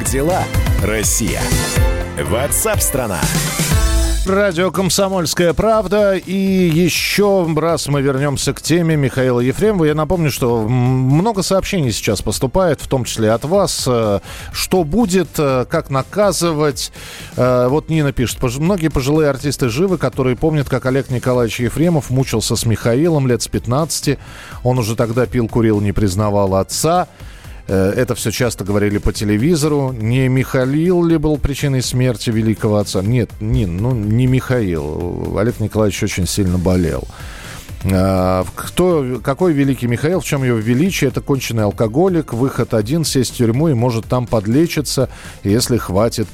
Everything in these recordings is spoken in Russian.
Как дела, Россия? Ватсап-страна! Радио «Комсомольская правда». И еще раз мы вернемся к теме Михаила Ефремова. Я напомню, что много сообщений сейчас поступает, в том числе от вас. Э, что будет, э, как наказывать. Э, вот Нина пишет. Многие пожилые артисты живы, которые помнят, как Олег Николаевич Ефремов мучился с Михаилом лет с 15. Он уже тогда пил, курил, не признавал отца. Э, это все часто говорили по телевизору. Не Михаил ли был причиной смерти великого отца? Нет, не, ну, не Михаил. Олег Николаевич очень сильно болел. А, кто, какой великий Михаил, в чем его величие? Это конченый алкоголик, выход один, сесть в тюрьму и может там подлечиться, если хватит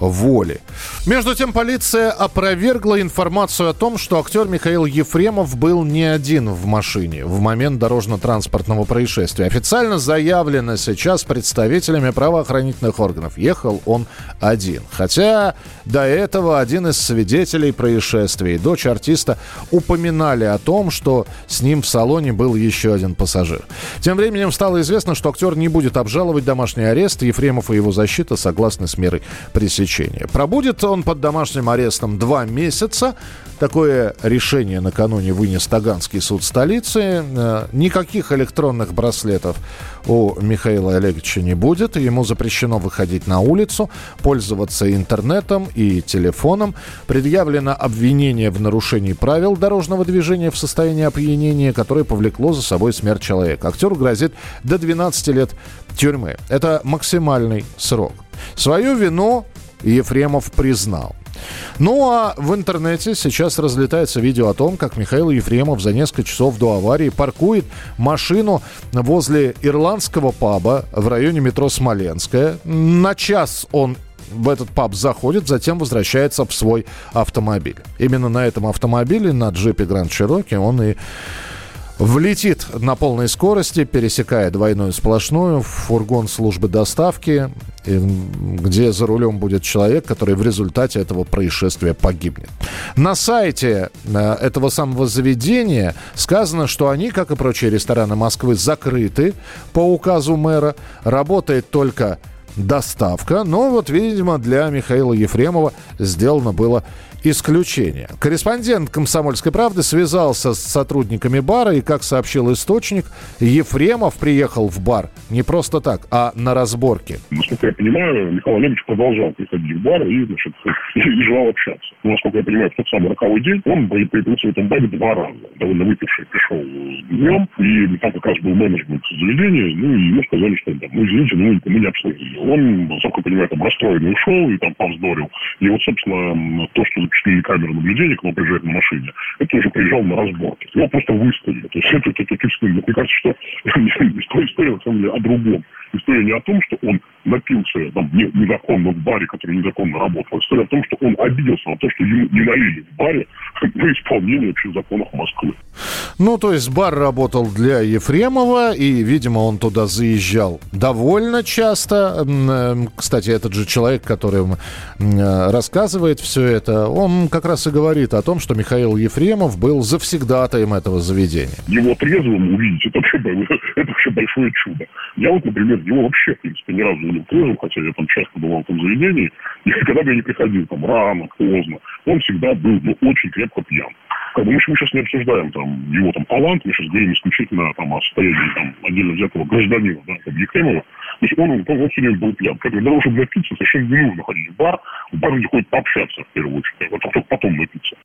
воли. Между тем, полиция опровергла информацию о том, что актер Михаил Ефремов был не один в машине в момент дорожно-транспортного происшествия. Официально заявлено сейчас представителями правоохранительных органов. Ехал он один. Хотя до этого один из свидетелей происшествия и дочь артиста упоминали о том, что с ним в салоне был еще один пассажир. Тем временем стало известно, что актер не будет обжаловать домашний арест. Ефремов и его защита согласны с мерой пресечения пресечения. Пробудет он под домашним арестом два месяца. Такое решение накануне вынес Таганский суд столицы. Э, никаких электронных браслетов у Михаила Олеговича не будет. Ему запрещено выходить на улицу, пользоваться интернетом и телефоном. Предъявлено обвинение в нарушении правил дорожного движения в состоянии опьянения, которое повлекло за собой смерть человека. Актеру грозит до 12 лет тюрьмы. Это максимальный срок. Свою вину Ефремов признал. Ну а в интернете сейчас разлетается видео о том, как Михаил Ефремов за несколько часов до аварии паркует машину возле ирландского паба в районе метро Смоленская. На час он в этот паб заходит, затем возвращается в свой автомобиль. Именно на этом автомобиле, на джипе Гранд Чироки, он и влетит на полной скорости, пересекая двойную сплошную, в фургон службы доставки, где за рулем будет человек, который в результате этого происшествия погибнет. На сайте э, этого самого заведения сказано, что они, как и прочие рестораны Москвы, закрыты по указу мэра. Работает только доставка. Но вот, видимо, для Михаила Ефремова сделано было исключение. Корреспондент «Комсомольской правды» связался с сотрудниками бара, и, как сообщил источник, Ефремов приехал в бар не просто так, а на разборке. Насколько я понимаю, Михаил Олегович продолжал приходить в бар и, значит, и желал общаться. Но, насколько я понимаю, в тот самый роковой день он появился в этом баре два раза. Довольно выпивший пришел днем, и там как раз был менеджмент заведения, ну, и ему сказали, что, да, ну, извините, ну, мы не обслужили. Он, насколько я понимаю, там расстроенный ушел и там повздорил. И вот, собственно, то, что запечатлели камеры наблюдения, кто приезжает на машине, это уже приезжал на разборке. Его просто выставили. То есть это, это, это, это Мне кажется, что история, на самом деле, о другом. История не о том, что он напился там, незаконно в баре, который незаконно работал. История о том, что он обиделся на то, что ему не налили в баре на исполнение общих законов Москвы. Ну, то есть бар работал для Ефремова, и, видимо, он туда заезжал довольно часто. Эм, кстати, этот же человек, который э, рассказывает все это, он как раз и говорит о том, что Михаил Ефремов был завсегдатаем этого заведения. Его трезвым увидеть, вообще, это вообще большое чудо. Я вот, например, его вообще, в принципе, ни разу не трезвым, хотя я там часто бывал в том заведении, и когда бы я не приходил там рано, поздно, он всегда был ну, очень крепко пьян. Бы мы, сейчас не обсуждаем там его там талант, мы сейчас говорим исключительно там, о состоянии там, отдельно взятого гражданина, да, там, Ефремова. То есть он, он, он все время был пьян. Бы для того, чтобы напиться, совершенно не нужно ходить в бар. В бар люди ходят пообщаться, в первую очередь, а только потом напиться.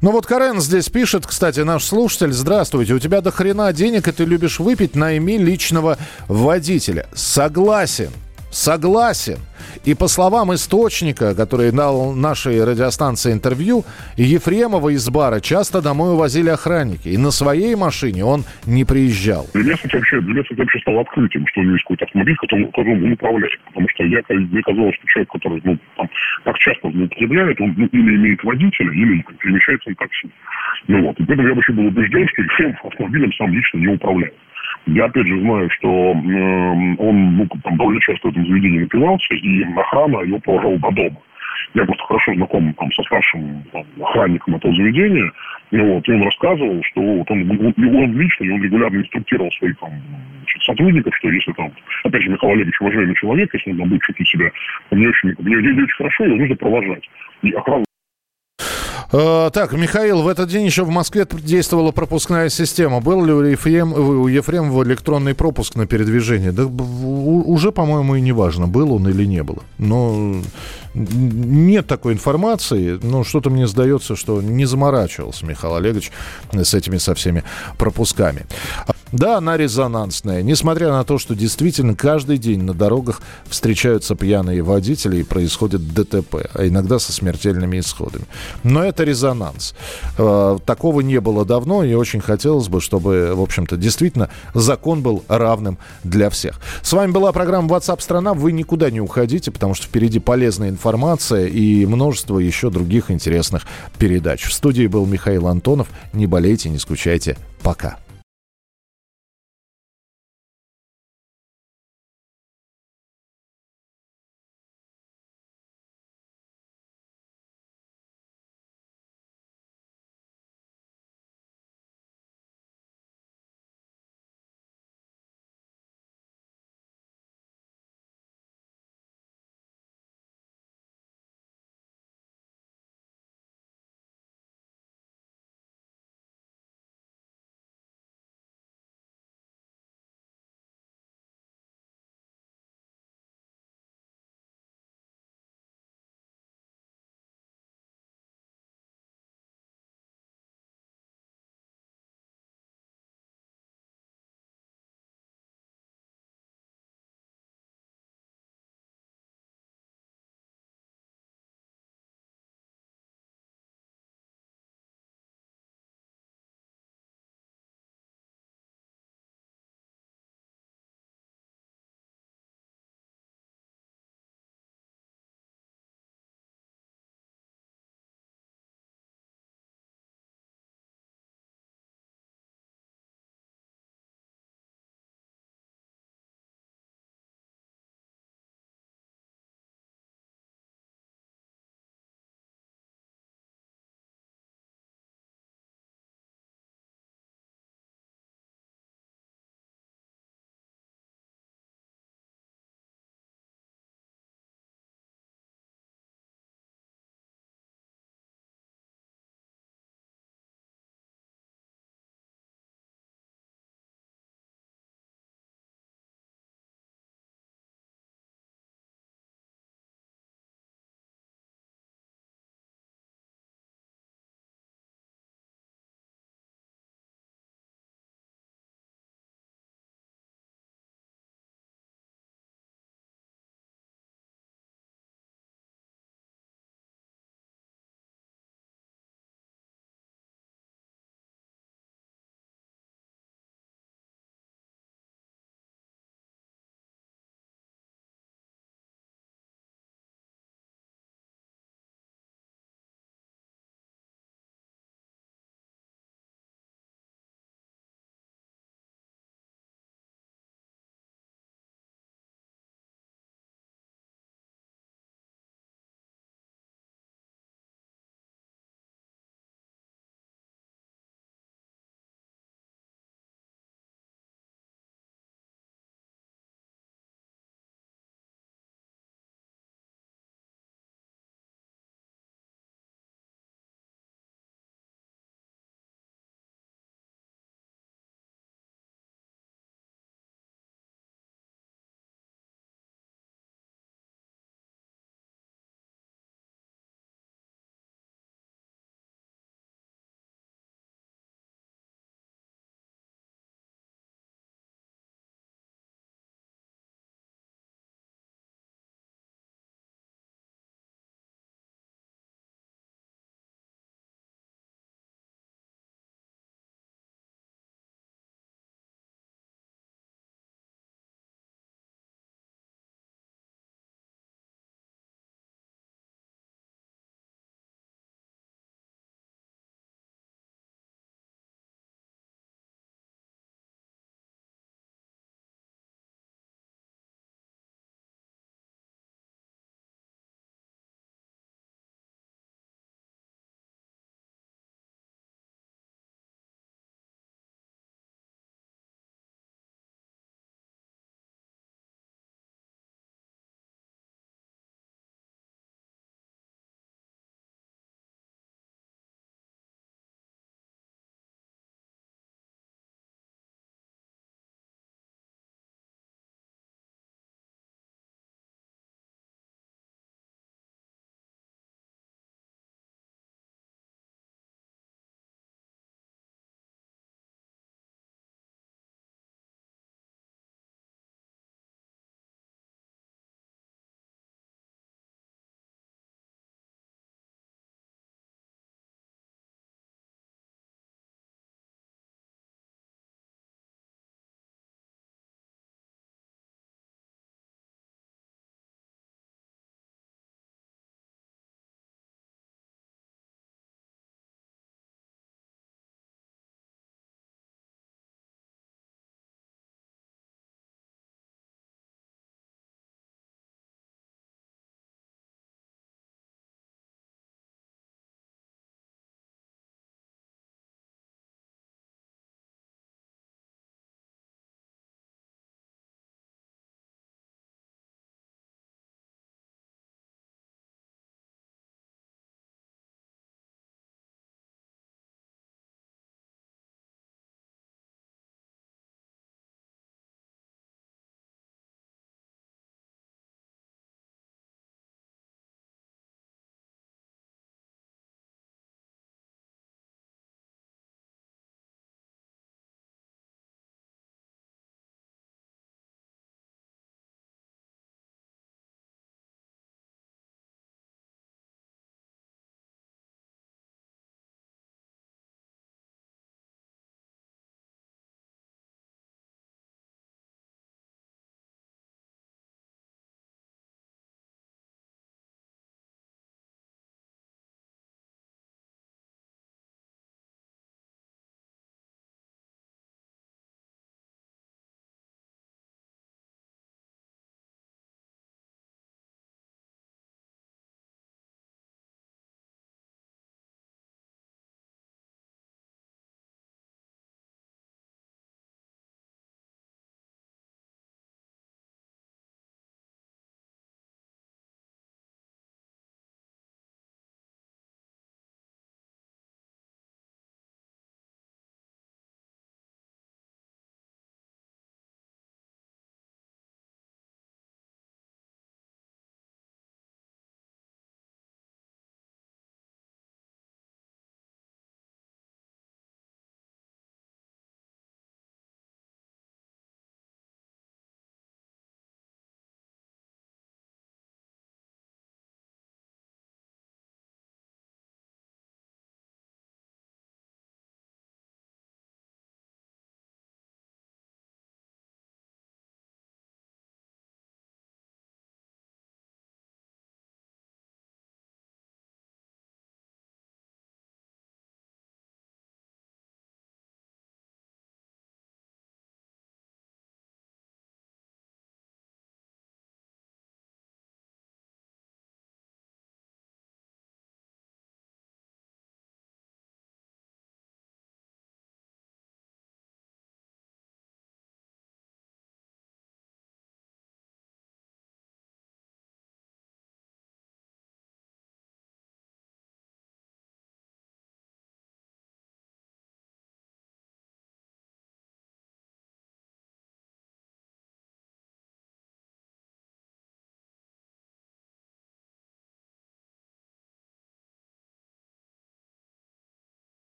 Ну вот Карен здесь пишет, кстати, наш слушатель, здравствуйте, у тебя до хрена денег, и ты любишь выпить, найми личного водителя. Согласен. Согласен. И по словам источника, который дал нашей радиостанции интервью, Ефремова из бара часто домой увозили охранники. И на своей машине он не приезжал. Для меня, кстати, вообще, для меня, кстати, вообще стало открытием, что у него есть какой-то автомобиль, которым, он управляет. Потому что я, мне казалось, что человек, который ну, там, так часто употребляет, он ну, или имеет водителя, или перемещается на такси. Ну вот. И поэтому я вообще был убежден, что Ефремов автомобилем сам лично не управляет. Я опять же знаю, что э, он ну, там, довольно часто в этом заведении напивался, и охрана его провожала до дома. я просто хорошо знаком там, со старшим там, охранником этого заведения, и, вот, и он рассказывал, что вот он, он лично, он регулярно инструктировал своих там, значит, сотрудников, что если там, опять же, Михаил Олегович уважаемый человек, если он там будет чувствовать себя не очень, не, не очень хорошо, его нужно провожать. И охрана так, Михаил, в этот день еще в Москве действовала пропускная система. Был ли у, Ефрем, у Ефремова электронный пропуск на передвижение? Да уже, по-моему, и не важно, был он или не был. Но нет такой информации. Ну, что-то мне сдается, что не заморачивался Михаил Олегович с этими со всеми пропусками. Да, она резонансная. Несмотря на то, что действительно каждый день на дорогах встречаются пьяные водители и происходит ДТП, а иногда со смертельными исходами. Но это резонанс. Э, такого не было давно, и очень хотелось бы, чтобы, в общем-то, действительно закон был равным для всех. С вами была программа WhatsApp страна. Вы никуда не уходите, потому что впереди полезная информация и множество еще других интересных передач. В студии был Михаил Антонов. Не болейте, не скучайте. Пока.